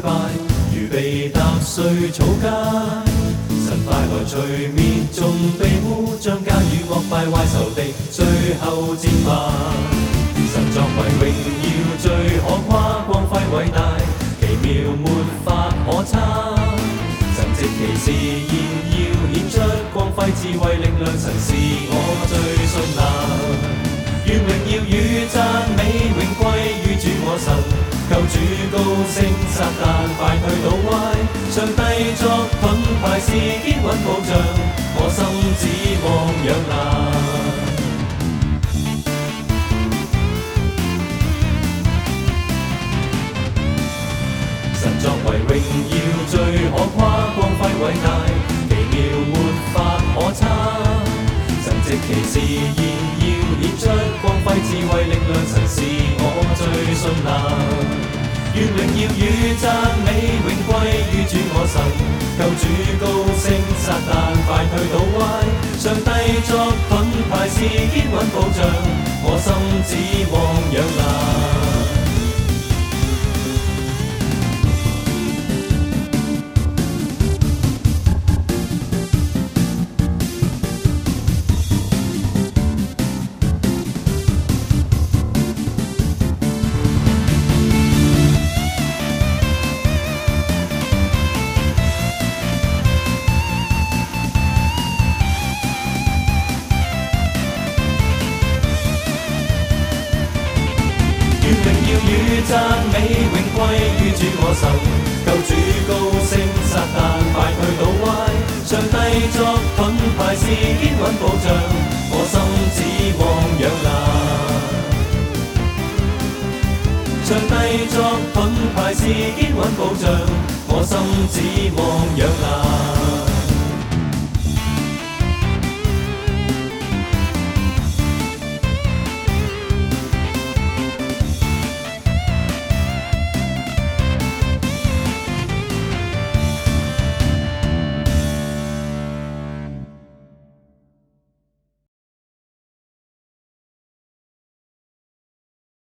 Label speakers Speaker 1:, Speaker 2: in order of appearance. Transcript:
Speaker 1: 败如被踏碎草根神快来除灭众被污，将奸与恶败坏仇敌，最后战败。神作为荣耀最可夸，光辉伟大，奇妙没法可差。神藉其事现要显出光辉智慧力量，神是我最信赖。高聲撒但快去倒歪，上帝作盾牌是堅穩保障，我心指望仰賴。神作為榮耀最可誇，光輝偉大，奇妙沒法可測，神蹟奇事現現。去倒歪。上帝作品牌是坚稳保障，我心只望养兰。主讚美永归於主我神，救主高升撒但快去倒壞！上帝作盾牌是堅穩保障，我心指望仰賴。上帝作盾牌是堅穩保障，我心指望仰賴。